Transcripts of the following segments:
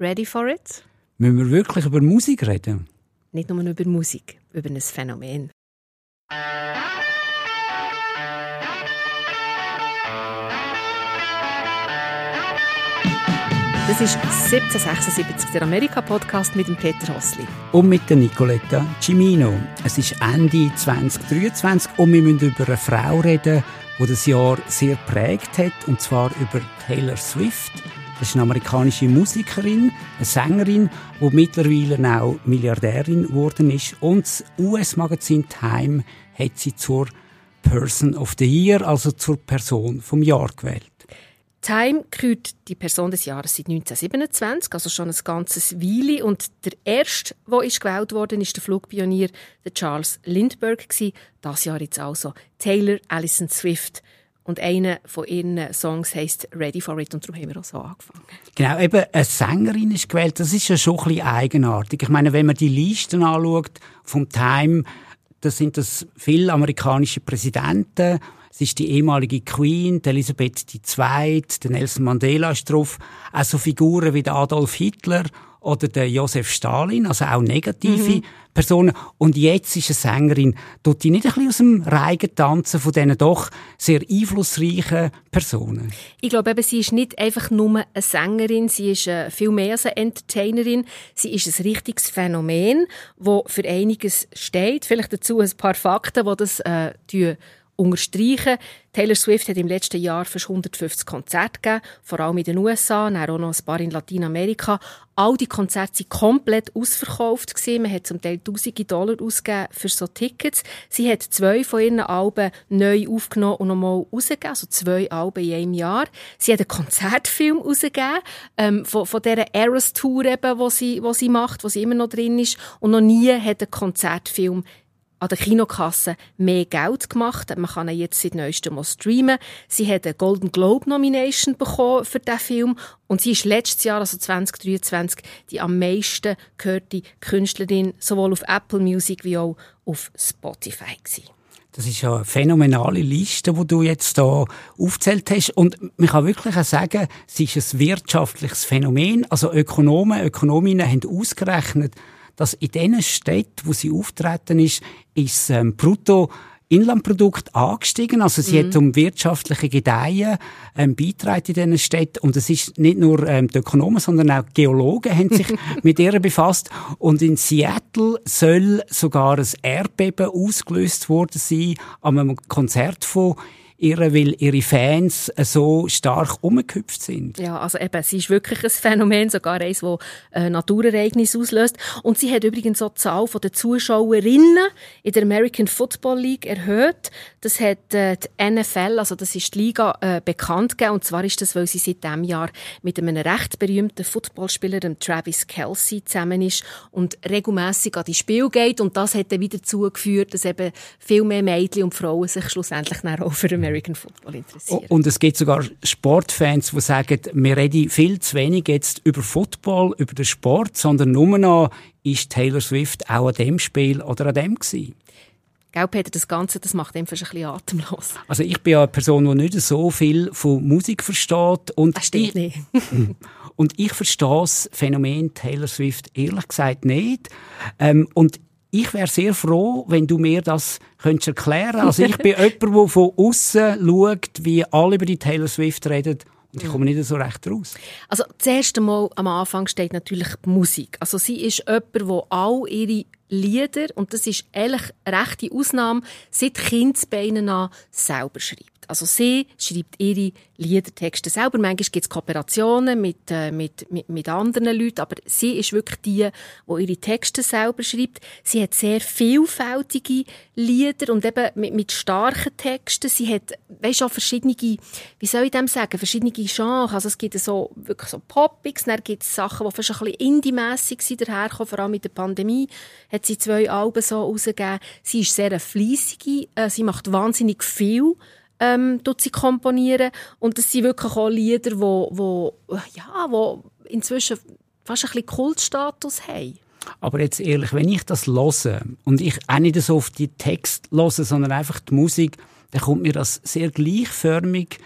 Ready for it? Müssen wir wirklich über Musik reden? Nicht nur über Musik, über ein Phänomen. Das ist 1776, der Amerika-Podcast mit dem Peter Hossli. Und mit der Nicoletta Cimino. Es ist Ende 2023 und wir müssen über eine Frau reden, die das Jahr sehr prägt hat, und zwar über Taylor Swift. Das ist eine amerikanische Musikerin, eine Sängerin, die mittlerweile auch Milliardärin geworden ist. Und das US-Magazin Time hat sie zur Person of the Year, also zur Person vom Jahr gewählt. Time kürt die Person des Jahres seit 1927, also schon ein ganzes Weile. Und der erste, der ist gewählt worden, ist der Flugpionier Charles Lindbergh Das Jahr jetzt also Taylor Allison Swift. Und einer von ihren Songs heißt Ready for It und darum haben wir auch so angefangen. Genau, eben eine Sängerin ist gewählt. Das ist ja schon ein bisschen eigenartig. Ich meine, wenn man die Listen anschaut vom Time, da sind das viele amerikanische Präsidenten es ist die ehemalige Queen, die Elisabeth II., der Nelson Mandela ist drauf. Auch so Figuren wie Adolf Hitler oder der Josef Stalin, also auch negative mhm. Personen. Und jetzt ist eine Sängerin, tut die nicht ein bisschen aus dem Reigen tanzen von diesen doch sehr einflussreichen Personen? Ich glaube eben, sie ist nicht einfach nur eine Sängerin, sie ist äh, viel mehr als eine Entertainerin. Sie ist ein richtiges Phänomen, das für einiges steht. Vielleicht dazu ein paar Fakten, die das äh, unterstreichen. Taylor Swift hat im letzten Jahr fast 150 Konzerte gegeben, vor allem in den USA, dann auch noch ein paar in Lateinamerika. All die Konzerte waren komplett ausverkauft. Man hat zum Teil tausende Dollar ausgegeben für so Tickets. Sie hat zwei von ihren Alben neu aufgenommen und nochmal rausgegeben, also zwei Alben in einem Jahr. Sie hat einen Konzertfilm rausgegeben, ähm, von, von dieser Eras Tour eben, wo sie, wo sie macht, wo sie immer noch drin ist. Und noch nie hat ein Konzertfilm an der Kinokasse mehr Geld gemacht. Man kann ihn jetzt seit neuestem mal streamen. Sie hat eine Golden Globe Nomination bekommen für diesen Film und sie ist letztes Jahr, also 2023, die am meisten gehörte Künstlerin sowohl auf Apple Music wie auch auf Spotify gewesen. Das ist ja eine phänomenale Liste, die du jetzt hier aufzählt hast. Und man kann wirklich auch sagen, es ist ein wirtschaftliches Phänomen. Also Ökonomen, Ökonominnen haben ausgerechnet, dass in den Städten, wo sie auftreten ist, ist ähm, brutto Inlandprodukt angestiegen. Also sie mhm. hat um wirtschaftliche Gedeihen ähm, beitragen in diesen Städten. Und es ist nicht nur ähm, die Ökonomen, sondern auch Geologen haben sich mit ihr befasst. Und in Seattle soll sogar ein Erdbeben ausgelöst worden sein an einem Konzert von ihr, weil ihre Fans so stark umgehüpft sind. Ja, also eben, sie ist wirklich ein Phänomen, sogar eines, das äh, Naturereignisse auslöst. Und sie hat übrigens auch die Zahl der Zuschauerinnen in der American Football League erhöht. Das hat äh, die NFL, also das ist die Liga, äh, bekannt gegeben. Und zwar ist das, weil sie seit diesem Jahr mit einem recht berühmten Footballspieler, dem Travis Kelsey, zusammen ist und regelmäßig an die Spiel geht. Und das hat dann wieder dazu geführt, dass eben viel mehr Mädchen und Frauen sich schlussendlich auch für American Football interessieren. Und es gibt sogar Sportfans, die sagen, wir reden viel zu wenig jetzt über Football, über den Sport, sondern nur noch, ist Taylor Swift auch an dem Spiel oder an dem gewesen? Gell, Peter, das Ganze, das macht einfach ein bisschen atemlos. Also ich bin ja eine Person, die nicht so viel von Musik versteht. Und das stimmt ich, nicht. und ich verstehe das Phänomen Taylor Swift ehrlich gesagt nicht. Ähm, und ich wäre sehr froh, wenn du mir das könntest erklären Also ich bin jemand, der von außen schaut, wie alle über die Taylor Swift reden und ich komme nicht so recht raus. Also zuerst einmal am Anfang steht natürlich die Musik. Also sie ist jemand, der all ihre Lieder, und das ist ehrlich eine rechte Ausnahme, seit Kindsbeinen an selber schreibt. Also sie schreibt ihre Liedertexte selber. Manchmal gibt es Kooperationen mit, äh, mit, mit, mit anderen Leuten, aber sie ist wirklich die, die ihre Texte selber schreibt. Sie hat sehr vielfältige Lieder und eben mit, mit starken Texten. Sie hat, weißt auch verschiedene, wie soll ich dem sagen, verschiedene Genres. Also es gibt so, wirklich so Poppings, dann gibt es Sachen, die fast ein bisschen indie-mässig sind daherkommen, vor allem mit der Pandemie hat sie zwei Alben so rausgegeben. Sie ist sehr fleissige, äh, sie macht wahnsinnig viel ähm, sie komponieren. Und das sind wirklich auch Lieder, wo, wo, ja, wo inzwischen fast ein bisschen Kultstatus haben. Aber jetzt ehrlich, wenn ich das höre und ich auch nicht so auf die Text höre, sondern einfach die Musik, dann kommt mir das sehr gleichförmig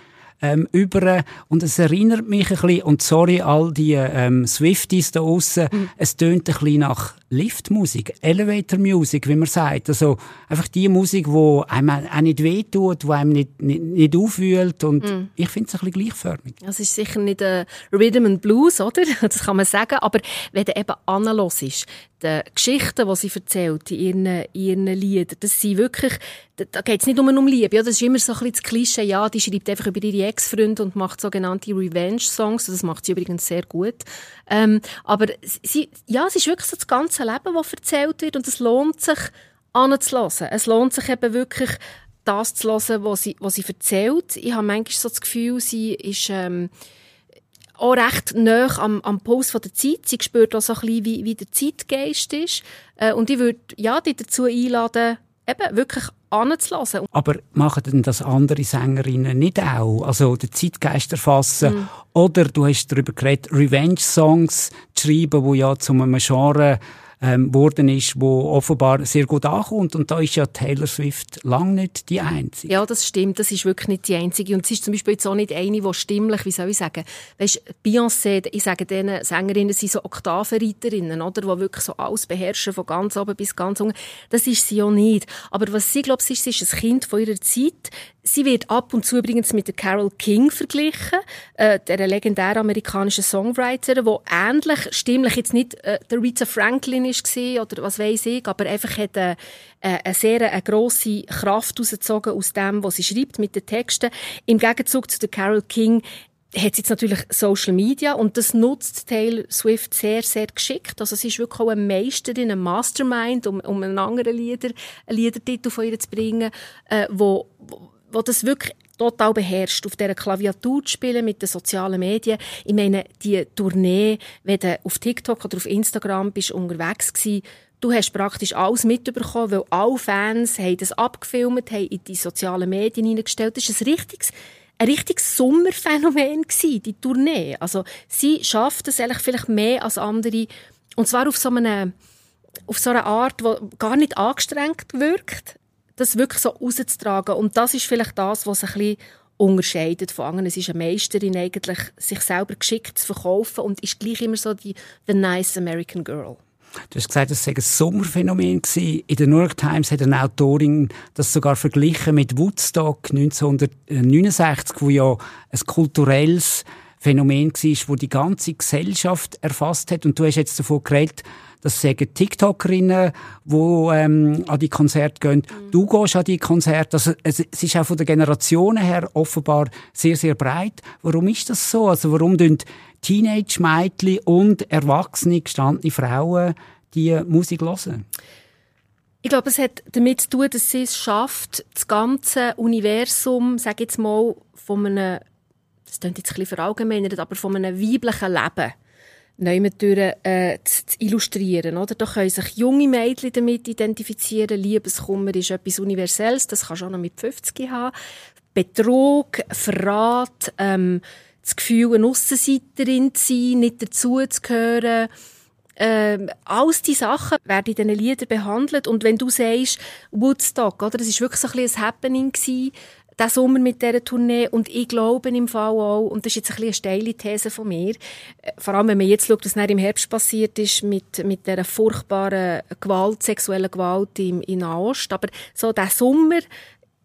ähm, über und es erinnert mich ein bisschen, und sorry all die ähm, Swifties da aussen, mhm. es tönt ein bisschen nach Liftmusik, Elevator Music, wie man sagt. Also einfach die Musik, die einem auch nicht wehtut, die einem nicht, nicht, nicht aufwühlt und mm. ich finde es ein bisschen gleichförmig. Das ist sicher nicht äh, Rhythm and Blues, oder? Das kann man sagen, aber wenn du eben analog ist, die Geschichten, die sie erzählt in ihren, in ihren Liedern, das sind wirklich, da geht es nicht nur um Liebe, ja, das ist immer so ein bisschen das Klischee, ja, die schreibt einfach über ihre Ex-Freunde und macht sogenannte Revenge-Songs, das macht sie übrigens sehr gut. Ähm, aber sie, ja, es ist wirklich so das ganze Leben, das erzählt wird und es lohnt sich, anzulassen. Es lohnt sich eben wirklich, das zu hören, was sie, was sie erzählt. Ich habe manchmal so das Gefühl, sie ist ähm, auch recht nah am, am Puls der Zeit. Sie spürt auch so ein bisschen, wie, wie der Zeitgeist ist. Äh, und ich würde ja, dich dazu einladen, eben wirklich anzulassen. Aber machen denn das andere Sängerinnen nicht auch? Also den Zeitgeist erfassen? Mm. Oder du hast darüber geredet, Revenge-Songs zu schreiben, die ja zu einem Genre ähm, worden ist, wo offenbar sehr gut ankommt. Und da ist ja Taylor Swift lang nicht die einzige. Ja, das stimmt. Das ist wirklich nicht die einzige. Und sie ist zum Beispiel jetzt auch nicht eine, die stimmlich, wie soll ich sagen, weißt, Beyoncé, ich sage denen Sängerinnen sind so Oktavenreiterinnen, oder, die wirklich so alles beherrschen, von ganz oben bis ganz unten. Das ist sie auch nicht. Aber was sie, glaube ich, ist, sie ist ein Kind von ihrer Zeit. Sie wird ab und zu übrigens mit der Carol King verglichen, äh, der legendären amerikanischen Songwriterin, die ähnlich stimmlich jetzt nicht äh, der Rita Franklin ist oder was weiß ich, aber einfach hat eine, eine sehr eine grosse Kraft rausgezogen aus dem, was sie schreibt mit den Texten. Im Gegenzug zu der Carol King hat sie jetzt natürlich Social Media und das nutzt Taylor Swift sehr, sehr geschickt. Also sie ist wirklich auch eine Meisterin, ein Mastermind, um, um einen anderen Lieder, einen Liedertitel von ihr zu bringen, äh, wo, wo wo das wirklich total beherrscht, auf dieser Klaviatur zu spielen mit den sozialen Medien. Ich meine, die Tournee, wenn du auf TikTok oder auf Instagram bist unterwegs gewesen, du hast praktisch alles mitbekommen, weil alle Fans haben das abgefilmt, haben in die sozialen Medien hineingestellt. Das ist ein richtiges ein richtiges Sommerphänomen gewesen, die Tournee. Also sie schafft es eigentlich vielleicht mehr als andere und zwar auf so eine auf so eine Art, die gar nicht angestrengt wirkt das wirklich so rauszutragen. Und das ist vielleicht das, was ein bisschen unterscheidet von anderen. Es ist eine Meisterin eigentlich, sich selber geschickt zu verkaufen und ist gleich immer so die the nice American Girl. Du hast gesagt, es sei ein Sommerphänomen gewesen. In der New York Times hat eine Autorin das sogar verglichen mit Woodstock 1969, wo ja ein kulturelles Phänomen war, wo die ganze Gesellschaft erfasst hat. Und du hast jetzt davon geredet, das sagen TikTokerinnen, die ähm, an die Konzerte gehen. Mhm. Du gehst an die Konzerte. Also, es, es ist auch von der Generationen her offenbar sehr, sehr breit. Warum ist das so? Also warum tun Teenage-Mädchen und erwachsene, gestandene Frauen die Musik hören? Ich glaube, es hat damit zu tun, dass sie es schafft, das ganze Universum, sage jetzt mal, von einem, das klingt jetzt ein bisschen verallgemeinert, aber von einem weiblichen Leben Neumentüren äh, zu, zu, illustrieren. Oder? Da können sich junge Mädchen damit identifizieren. Liebeskummer ist etwas Universelles, das kannst du auch noch mit 50 haben. Betrug, Verrat, ähm, das Gefühl, eine Aussenseiterin zu sein, nicht dazuzugehören. Ähm, alles diese Sachen werden in diesen Liedern behandelt. Und wenn du sagst, Woodstock, oder? Das ist wirklich so ein, bisschen ein Happening gewesen, diesen Sommer mit dieser Tournee. Und ich glaube im Fall auch, und das ist jetzt ein bisschen eine steile These von mir, äh, vor allem wenn man jetzt schaut, was im Herbst passiert ist mit, mit dieser furchtbaren Gewalt, sexuellen Gewalt im, in Nahost. Aber so der Sommer,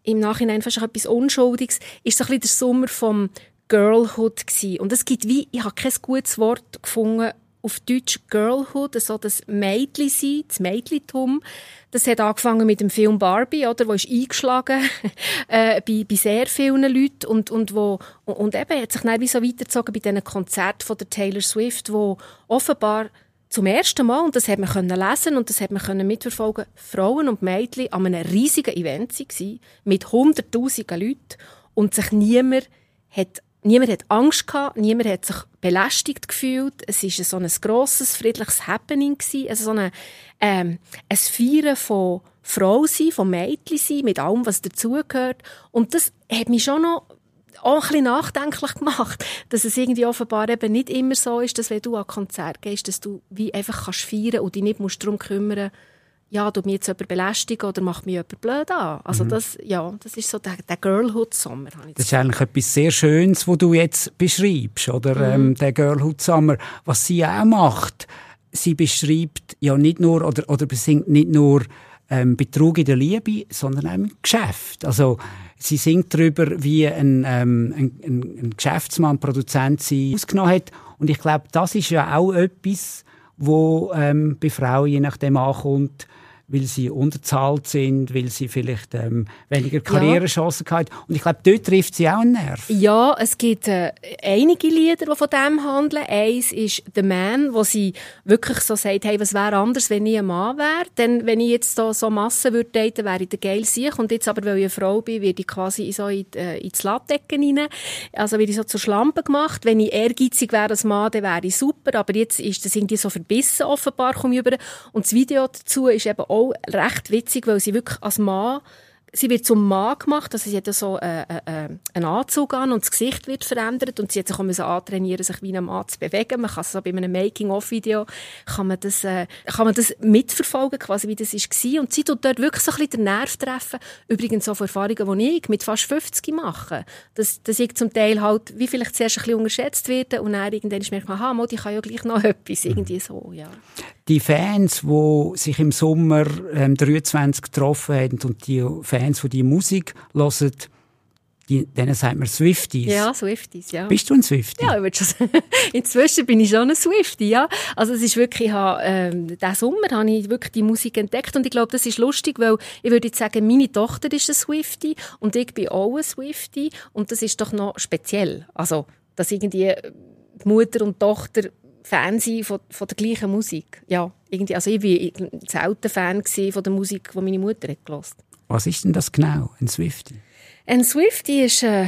im Nachhinein fast etwas Unschuldiges, ist so ein bisschen der Sommer vom Girlhood gewesen. Und es gibt wie, ich habe kein gutes Wort gefunden, auf Deutsch Girlhood, so das Mädchen sein, das Mädchentum. Das hat angefangen mit dem Film Barbie, oder, wo ist eingeschlagen äh, bei, bei sehr vielen Leuten und und wo und eben hat sich dann so weitergezogen bei diesen Konzerten von der Taylor Swift, wo offenbar zum ersten Mal und das hat man können lesen und das hat man können mitverfolgen, Frauen und Mädchen an einem riesigen Event waren, mit hunderttausenden Leuten und sich niemand hat Niemand hat Angst gehabt, niemand hat sich belästigt gefühlt. Es war so ein grosses, friedliches Happening gewesen. Also so eine, ähm, ein Feiern von Frau sein, von Mädchen sein, mit allem, was dazugehört. Und das hat mich schon noch auch ein bisschen nachdenklich gemacht, dass es irgendwie offenbar eben nicht immer so ist, dass wenn du an Konzert gehst, dass du wie einfach kannst feiern und dich nicht musst darum kümmern ja, tut mich jetzt jemand belästigen oder macht mich jemand blöd an. Also mhm. das, ja, das ist so der, der Girlhood-Sommer. Das, das ist eigentlich etwas sehr Schönes, was du jetzt beschreibst, oder? Mhm. Ähm, der Girlhood-Sommer. Was sie auch macht, sie beschreibt ja nicht nur, oder, oder besingt nicht nur ähm, Betrug in der Liebe, sondern auch im Geschäft. Also, sie singt darüber, wie ein, ähm, ein, ein, ein Geschäftsmann, Produzent sie ausgenommen hat. Und ich glaube, das ist ja auch etwas, wo ähm, bei Frauen je nachdem ankommt, weil sie unterzahlt sind, weil sie vielleicht ähm, weniger Karrierechancen ja. haben. Und ich glaube, dort trifft sie auch einen Nerv. Ja, es gibt äh, einige Lieder, die von dem handeln. Eins ist «The Man», wo sie wirklich so sagt, hey, was wäre anders, wenn ich ein Mann wäre? Denn wenn ich jetzt so, so Massen würde daten, wäre ich der geil sich. Und jetzt aber, weil ich eine Frau bin, werde ich quasi so in, äh, ins Lattdecken rein. Also werde ich so zur Schlampe gemacht. Wenn ich ehrgeizig wäre als Mann, dann wäre ich super. Aber jetzt ist das irgendwie so verbissen offenbar, komme ich über. Und das Video dazu ist eben auch auch recht witzig, weil sie wirklich als Mann sie wird zum Mann gemacht, also sie hat so äh, äh, äh, einen Anzug an und das Gesicht wird verändert und sie hat sich auch müssen antrainieren, sich wie ein Mann zu bewegen. Man kann so bei einem Making-of-Video kann man das äh, kann man das mitverfolgen, quasi wie das ist und sie tut dort wirklich so ein bisschen den Nerv treffen. Übrigens von Erfahrungen, die ich mit fast 50 mache, dass, dass ich zum Teil halt wie vielleicht zuerst ein bisschen unterschätzt werde und dann irgendwann merkt man, aha, ich kann ja gleich noch etwas, irgendwie so, ja. Die Fans, die sich im Sommer ähm, 23 getroffen haben und die Fans Fans, die die Musik hören, die, denen sagt man Swifties. Ja, Swifties, ja. Bist du ein Swiftie? Ja, ich würde schon sagen. Inzwischen bin ich schon ein Swiftie, ja. Also es ist wirklich, ich habe, ähm, diesen Sommer habe ich wirklich die Musik entdeckt und ich glaube, das ist lustig, weil ich würde jetzt sagen, meine Tochter ist ein Swiftie und ich bin auch ein Swiftie und das ist doch noch speziell. Also, dass irgendwie die Mutter und die Tochter Fan sein von, von der gleichen Musik. Ja, irgendwie, also ich war selten Fan von der Musik, die meine Mutter hat gehört. Was ist denn das genau, ein Swiftie? Ein Swiftie ist äh,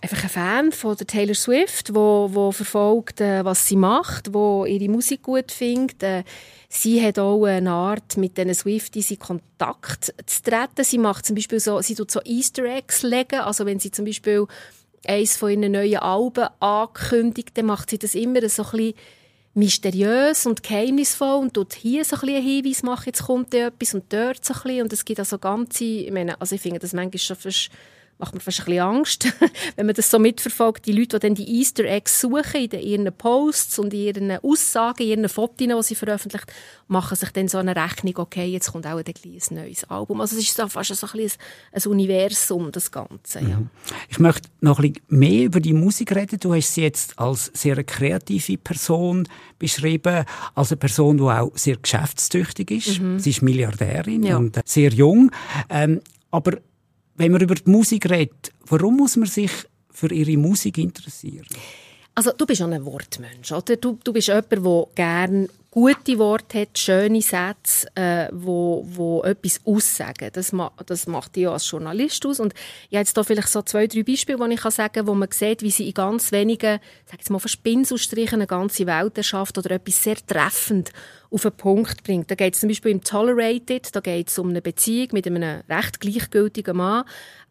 einfach ein Fan von der Taylor Swift, wo, wo verfolgt, äh, was sie macht, wo ihre Musik gut findet. Äh, sie hat auch eine Art, mit diesen Swifties in Kontakt zu treten. Sie macht zum Beispiel so, sie tut so Easter Eggs legen, also wenn sie zum Beispiel eines von ihren neuen Alben ankündigt, dann macht sie das immer so ein bisschen mysteriös und geheimnisvoll und dort hier so ein Hinweis machen, jetzt kommt etwas und dort so ein bisschen. Und es gibt also ganze, ich meine, also ich finde das manchmal schon fast macht mir fast ein bisschen Angst, wenn man das so mitverfolgt. Die Leute, die dann die Easter Eggs suchen in ihren Posts und in ihren Aussagen, in ihren Fotos, die sie veröffentlicht, machen sich dann so eine Rechnung, okay, jetzt kommt auch ein neues Album. Also es ist so fast so ein, bisschen ein Universum, das Ganze. Ja. Mhm. Ich möchte noch ein bisschen mehr über die Musik reden. Du hast sie jetzt als sehr kreative Person beschrieben, als eine Person, die auch sehr geschäftstüchtig ist. Mhm. Sie ist Milliardärin ja. und sehr jung. Ähm, aber wenn man über die Musik redet, warum muss man sich für ihre Musik interessieren? Also du bist ein Wortmensch, oder? Du, du bist jemand, der gerne gute Worte hat, schöne Sätze, äh, wo, wo etwas aussagen. Das, ma das macht dich als Journalist aus. Und ich habe jetzt hier vielleicht so zwei, drei Beispiele, die ich kann sagen kann, wo man sieht, wie sie in ganz wenigen, sag jetzt mal, Verspinselstrichen eine ganze Welt erschafft oder etwas sehr treffend auf den Punkt bringt. Da geht es zum Beispiel im Tolerated, da geht es um eine Beziehung mit einem recht gleichgültigen Mann.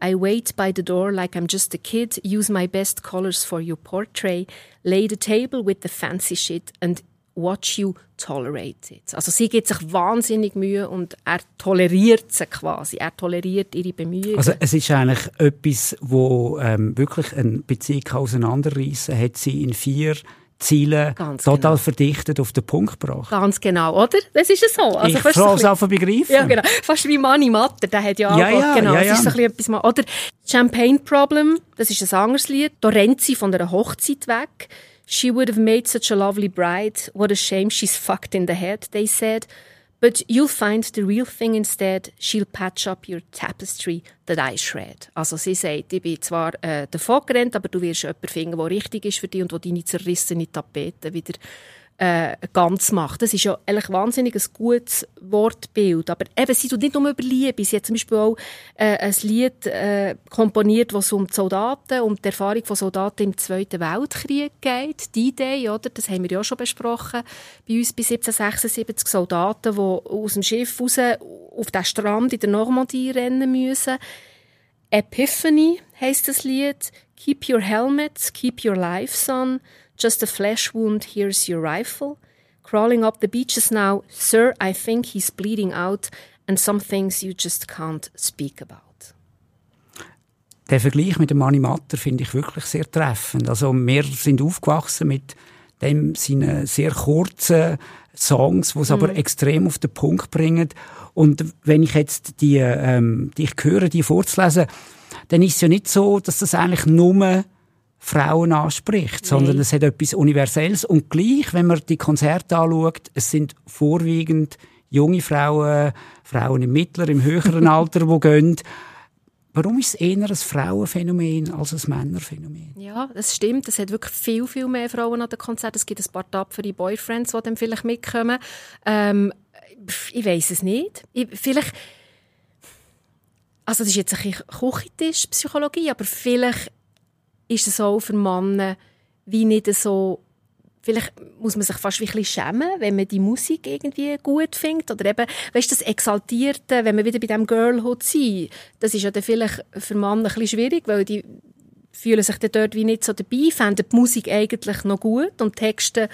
I wait by the door like I'm just a kid, use my best colors for your portrait, lay the table with the fancy shit and watch you tolerate it. Also sie gibt sich wahnsinnig Mühe und er toleriert sie quasi. Er toleriert ihre Bemühungen. Also es ist eigentlich etwas, wo ähm, wirklich eine Beziehung auseinanderreißen hat sie in vier Ziele Ganz total genau. verdichtet auf den Punkt gebracht. Ganz genau, oder? Das ist es so. Also ich kann es auch begreifen. Ja, genau. Fast wie Manni Matter, der hat ja, ja, ja genau. Ja, ja. Das ist so ein bisschen etwas, oder Champagne Problem, das ist ein anderes Lied. Da rennt sie von einer Hochzeit weg. She would have made such a lovely bride. What a shame she's fucked in the head, they said. But you'll find the real thing instead. She'll patch up your tapestry that I shred. Also sie sagt, ich bin zwar äh, davon gerannt, aber du wirst jemanden finden, der richtig ist für dich und der deine zerrissene Tapete wieder äh, ganz macht. Das ist ja eigentlich wahnsinnig ein gutes Wortbild. Aber eben, sie tut nicht nur über Liebe. Sie hat zum Beispiel auch äh, ein Lied äh, komponiert, wo es um die Soldaten, um die Erfahrung von Soldaten im Zweiten Weltkrieg geht. Die Idee, oder? Das haben wir ja schon besprochen. Bei uns bei 1776 Soldaten, die aus dem Schiff raus auf den Strand in der Normandie rennen müssen. Epiphany heisst das Lied. Keep your helmets, keep your life, son. Just a flesh wound, here's your rifle. crawling up the beaches now. Sir, I think he's bleeding out and some things you just can't speak about. Der Vergleich mit dem Animator finde ich wirklich sehr treffend. Also wir sind aufgewachsen mit dem seine sehr kurzen Songs, die es mhm. aber extrem auf den Punkt bringen. Und wenn ich jetzt die, ähm, die ich höre, die vorzulesen, dann ist es ja nicht so, dass das eigentlich nur Frauen anspricht, sondern Nein. es hat etwas Universelles. Und gleich, wenn man die Konzerte anschaut, es sind vorwiegend junge Frauen, Frauen im mittleren, im höheren Alter, die gehen. Warum ist es eher ein Frauenphänomen als ein Männerphänomen? Ja, das stimmt. Es hat wirklich viel, viel mehr Frauen an den Konzerten. Es gibt ein paar tapfere Boyfriends, die dann vielleicht mitkommen. Ähm, ich weiß es nicht. Ich, vielleicht, also das ist jetzt ein bisschen Küchentisch-Psychologie, aber vielleicht ist es auch für Männer wie nicht so vielleicht muss man sich fast ein bisschen schämen, wenn man die Musik irgendwie gut findet oder eben, weißt das Exaltierte, wenn man wieder bei dem Girlhood sein, das ist ja dann vielleicht für Männer ein bisschen schwierig, weil die fühlen sich dann dort wie nicht so dabei, finden die Musik eigentlich noch gut und Texte,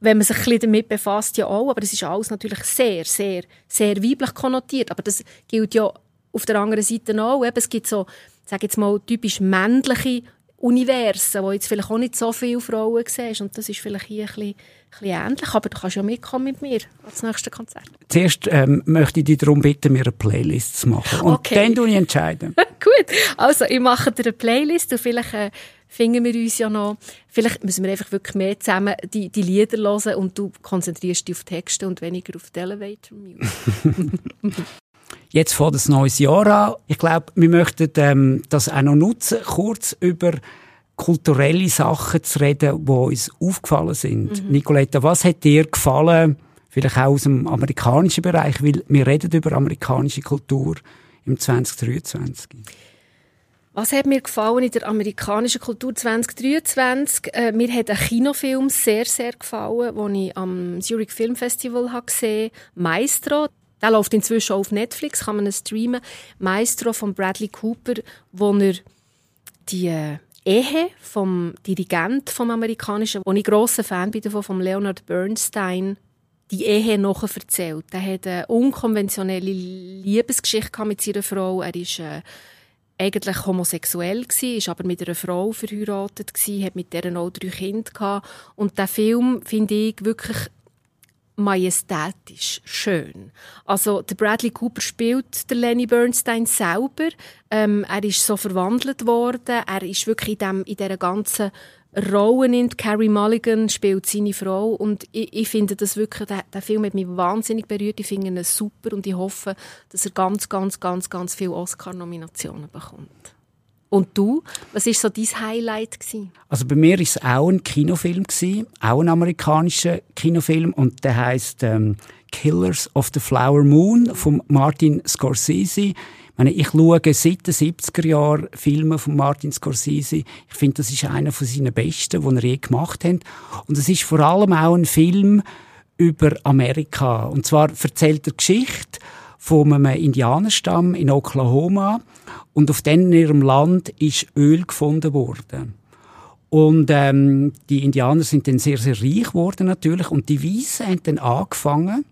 wenn man sich ein bisschen damit befasst, ja auch, aber das ist alles natürlich sehr, sehr, sehr weiblich konnotiert, aber das gilt ja auf der anderen Seite auch, eben, es gibt so, sage jetzt mal, typisch männliche Universen, wo jetzt vielleicht auch nicht so viele Frauen siehst. Und das ist vielleicht hier ein bisschen, ein bisschen ähnlich. Aber du kannst ja mitkommen mit mir ans nächste Konzert. Zuerst ähm, möchte ich dich darum bitten, mir eine Playlist zu machen. Und okay. dann du ich entscheiden. Gut. Also, ich mache dir eine Playlist und vielleicht äh, finden wir uns ja noch. Vielleicht müssen wir einfach wirklich mehr zusammen die, die Lieder hören und du konzentrierst dich auf Texte und weniger auf die Elevator Music. Jetzt vor das neues Jahr an. Ich glaube, wir möchten ähm, das auch noch nutzen, kurz über kulturelle Sachen zu reden, die uns aufgefallen sind. Mhm. Nicoletta, was hat dir gefallen, vielleicht auch aus dem amerikanischen Bereich, weil wir reden über amerikanische Kultur im 2023. Was hat mir gefallen in der amerikanischen Kultur 2023? Äh, mir hat ein Kinofilm sehr, sehr gefallen, den ich am Zurich Film Festival gesehen habe. Maestro. Der läuft inzwischen auf Netflix, kann man ihn streamen. Maestro von Bradley Cooper, wo er die äh, Ehe vom Dirigent vom amerikanischen, wo ich grosser Fan bin davon, von Leonard Bernstein, die Ehe noch erzählt. Er hat eine unkonventionelle Liebesgeschichte mit seiner Frau. Er ist äh, eigentlich homosexuell gsi, ist aber mit einer Frau verheiratet gsi, hat mit der auch drei Kinder gehabt. Und der Film finde ich wirklich majestätisch schön. Also der Bradley Cooper spielt der Lenny Bernstein selber. Ähm, er ist so verwandelt worden. Er ist wirklich in, dem, in dieser ganzen Rolle in Carrie Mulligan spielt seine Frau und ich, ich finde das wirklich, der, der, Film hat mich wahnsinnig berührt. Ich finde ihn super und ich hoffe, dass er ganz, ganz, ganz, ganz viele Oscar-Nominationen bekommt. Und du, was ist so dein Highlight gewesen? Also bei mir ist es auch ein Kinofilm gewesen, auch ein amerikanischer Kinofilm und der heißt ähm, Killers of the Flower Moon von Martin Scorsese. Ich, meine, ich schaue seit den 70er Jahren Filme von Martin Scorsese. Ich finde, das ist einer von seinen besten, die er je gemacht hat. Und es ist vor allem auch ein Film über Amerika. Und zwar erzählt er Geschichte von einem Indianerstamm in Oklahoma, und auf in ihrem Land ist Öl gefunden worden. Und ähm, die Indianer sind dann sehr, sehr reich geworden natürlich. Und die Weißen haben dann angefangen,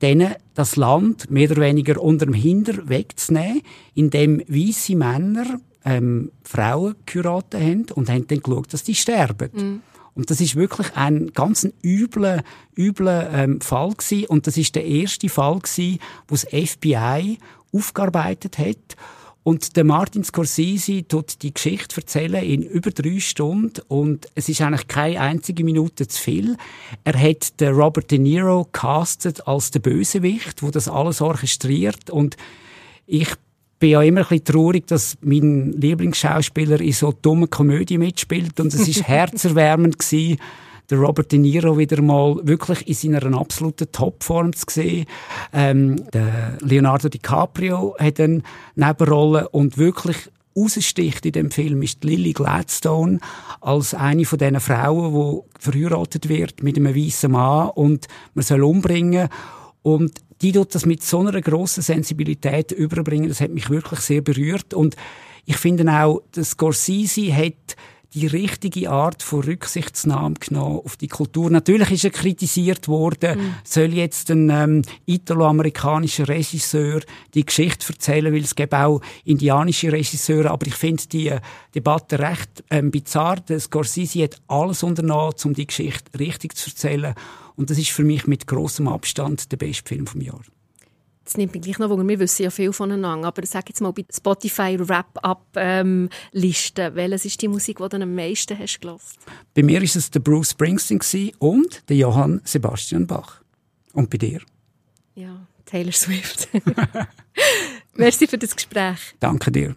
denen das Land mehr oder weniger unter dem Hinder wegzunehmen, indem weiße Männer ähm, Frauen geheiratet haben und haben dann geschaut, dass die sterben. Mhm. Und das ist wirklich ein ganz übler, übler ähm, Fall gewesen. Und das ist der erste Fall gewesen, wo das FBI aufgearbeitet hat. Und der Martin Scorsese tut die Geschichte erzählen in über drei Stunden und es ist eigentlich keine einzige Minute zu viel. Er hat den Robert De Niro castet als der Bösewicht, wo das alles orchestriert und ich bin ja immer ein bisschen traurig, dass mein Lieblingsschauspieler in so dummen Komödie mitspielt und es ist herzerwärmend gewesen, der Robert De Niro wieder mal wirklich in seiner absoluten Topform zu sehen. Ähm, der Leonardo DiCaprio hat eine Nebenrolle und wirklich raussticht in dem Film ist Lily Gladstone als eine von diesen Frauen, die verheiratet wird mit einem weißen Mann und man soll umbringen und die tut das mit so einer grossen Sensibilität überbringen. Das hat mich wirklich sehr berührt und ich finde auch, dass Scorsese hat die richtige Art von Rücksichtsnahme genommen auf die Kultur. Natürlich ist er kritisiert worden, mhm. soll jetzt ein ähm, italo-amerikanischer Regisseur die Geschichte erzählen, weil es gibt auch indianische Regisseure, aber ich finde die äh, Debatte recht ähm, bizarr. Der Scorsese hat alles unternommen, um die Geschichte richtig zu erzählen und das ist für mich mit großem Abstand der beste Film vom Jahr. Das nimmt mich gleich noch Wunder. Wir wissen ja viel voneinander. Aber sag jetzt mal bei Spotify Wrap-Up-Liste, ähm, welches ist die Musik, die du am meisten hast gelassen? Bei mir ist es der Bruce Springsteen und der Johann Sebastian Bach. Und bei dir? Ja, Taylor Swift. Merci für das Gespräch. Danke dir.